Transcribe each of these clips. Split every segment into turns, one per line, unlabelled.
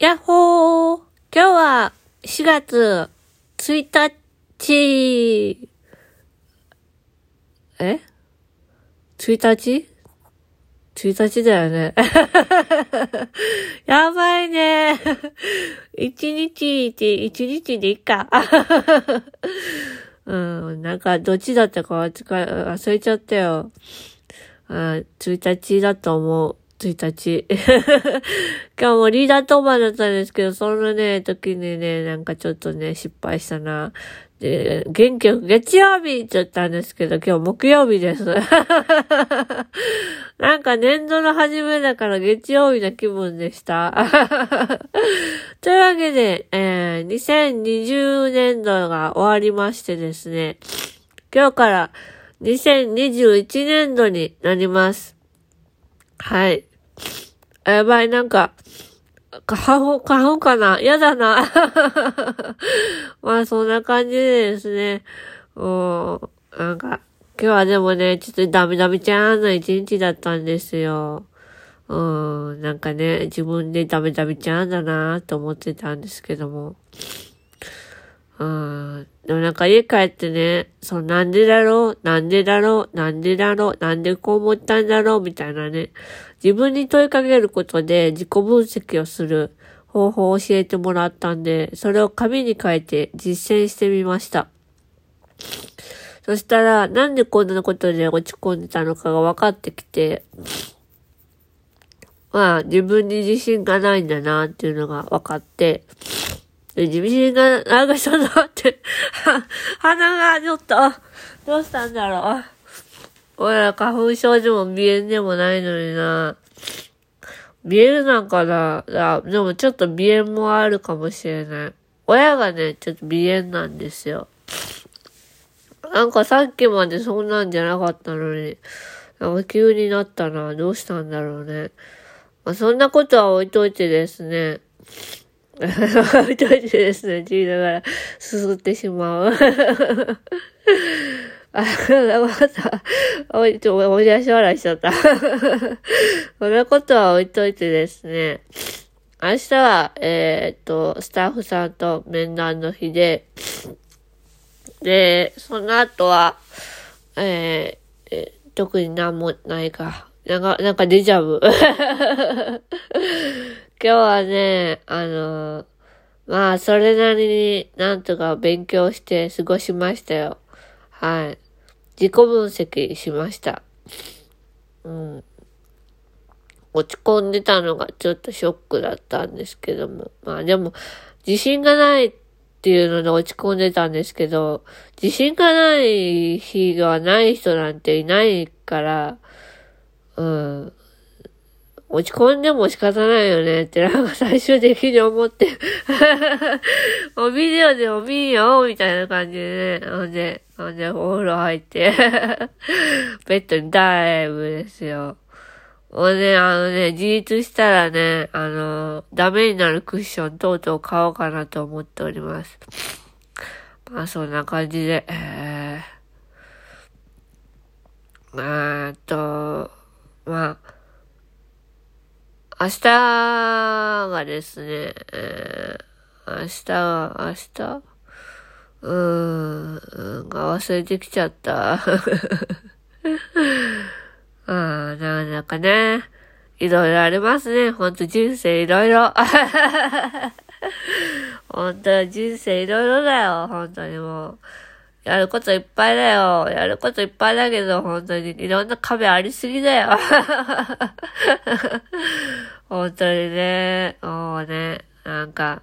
やっほー今日は4月1日え ?1 日 ?1 日だよね。やばいね。一日一、一日でいいか。うん、なんかどっちだったか忘れちゃったよ。あ1日だと思う。1日。今日もリーダー当番だったんですけど、そのね、時にね、なんかちょっとね、失敗したな。で、元気よく月曜日って言ったんですけど、今日木曜日です。なんか年度の初めだから月曜日な気分でした。というわけで、えー、2020年度が終わりましてですね、今日から2021年度になります。はい。やばい、なんか、花粉、花粉かな嫌だな。まあ、そんな感じでですね。もう、なんか、今日はでもね、ちょっとダメダメちゃんの一日だったんですよ。うん、なんかね、自分でダメダメちゃんだなと思ってたんですけども。うん。でもなんか家帰ってね、そう、なんでだろう？なんでだろう？なんでだろう？なんでこう思ったんだろう？みたいなね。自分に問いかけることで自己分析をする方法を教えてもらったんで、それを紙に書いて実践してみました。そしたら、なんでこんなことで落ち込んでたのかが分かってきて、まあ、自分に自信がないんだなっていうのが分かって、自信が、なんかちょっと待って、鼻がちょっと、どうしたんだろう。俺ら花粉症でも鼻炎でもないのにな。鼻炎なんかなでもちょっと鼻炎もあるかもしれない。親がね、ちょっと鼻炎なんですよ。なんかさっきまでそんなんじゃなかったのに、なんか急になったな。どうしたんだろうね。まあ、そんなことは置いといてですね。置いといてですね、って言いながら、すすってしまう。あ、また、おい、ちょ、思い出し笑いしちゃった。そんなことは置いといてですね。明日は、えー、っと、スタッフさんと面談の日で、で、その後は、えー、え特になんもないか。なんか、なんかデジャブ。今日はね、あのまあ、それなりになんとか勉強して過ごしましたよ。はい。自己分析しました。うん。落ち込んでたのがちょっとショックだったんですけども。まあでも、自信がないっていうので落ち込んでたんですけど、自信がない日がない人なんていないから、うん。落ち込んでも仕方ないよねってなんか最終的に思ってもうビデオでも見んよみたいな感じでね。ほんで、ほんで、お風呂入って ベッドにダイブですよ。もうね、あのね、自立したらね、あの、ダメになるクッションとうとう買おうかなと思っております。まあ、そんな感じで、えー、えーっと、まあ、明日がですね、えー、明日は、明日？うーん、が忘れてきちゃった。ああ、なんかね、いろいろありますね。ほんと人生いろいろ。ほんと人生いろいろだよ。ほんとにもう。やることいっぱいだよ。やることいっぱいだけど、本当にいろんな壁ありすぎだよ。本当にね、もうね、なんか、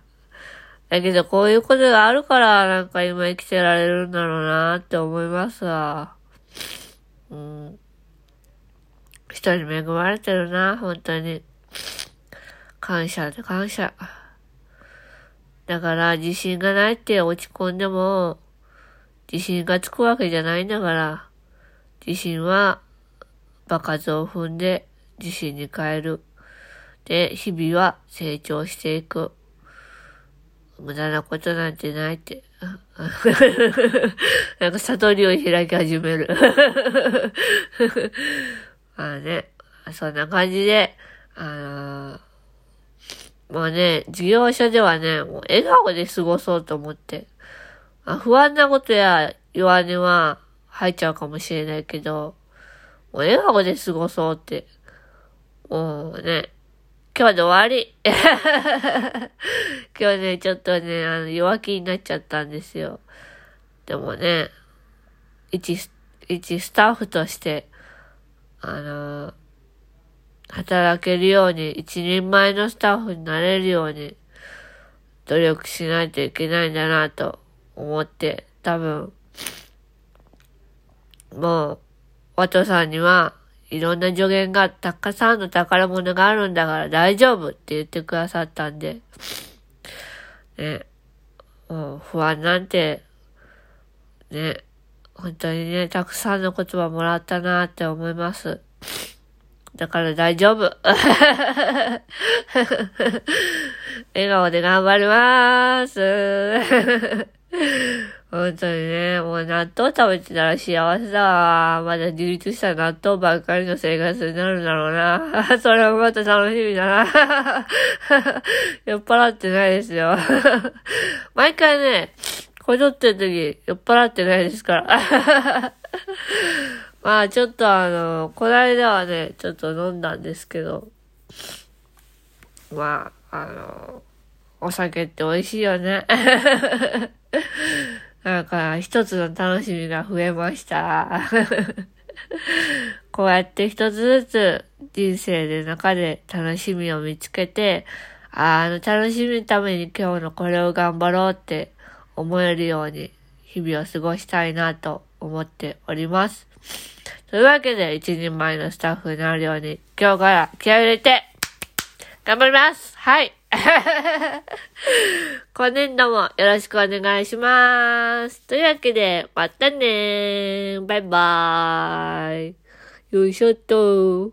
だけどこういうことがあるから、なんか今生きてられるんだろうなって思いますわ。うん。人に恵まれてるな、本当に。感謝で感謝。だから自信がないって落ち込んでも、自信がつくわけじゃないんだから、自信は場数を踏んで自信に変える。で、日々は成長していく。無駄なことなんてないって。なんか悟りを開き始める。まあね、そんな感じで、あのー、まあね、事業所ではね、もう笑顔で過ごそうと思って。あ不安なことや弱音は入っちゃうかもしれないけど、もう笑顔で過ごそうって。もうね、今日で終わり 今日ね、ちょっとね、あの、弱気になっちゃったんですよ。でもね、一、一スタッフとして、あの働けるように、一人前のスタッフになれるように、努力しないといけないんだなと思って、多分、もう、ワトさんには、いろんな助言が、たくさんの宝物があるんだから大丈夫って言ってくださったんで、ね、もう不安なんて、ね、本当にね、たくさんの言葉もらったなって思います。だから大丈夫。笑顔で頑張りまーす。本当にね、もう納豆食べてたら幸せだわ。まだ自立した納豆ばっかりの生活になるんだろうな。それもまた楽しみだな。酔っ払ってないですよ。毎回ね、こぞってる時酔っ払ってないですから。まあちょっとあの、こないだはね、ちょっと飲んだんですけど、まあ、あの、お酒って美味しいよね。なんか、一つの楽しみが増えました。こうやって一つずつ人生で中で楽しみを見つけて、あの、楽しみのために今日のこれを頑張ろうって思えるように日々を過ごしたいなと思っております。というわけで、一人前のスタッフになるように、今日から気合を入れて、頑張りますはい。今年度もよろしくお願いします。というわけで、またねー。バイバーイ。よいしょっと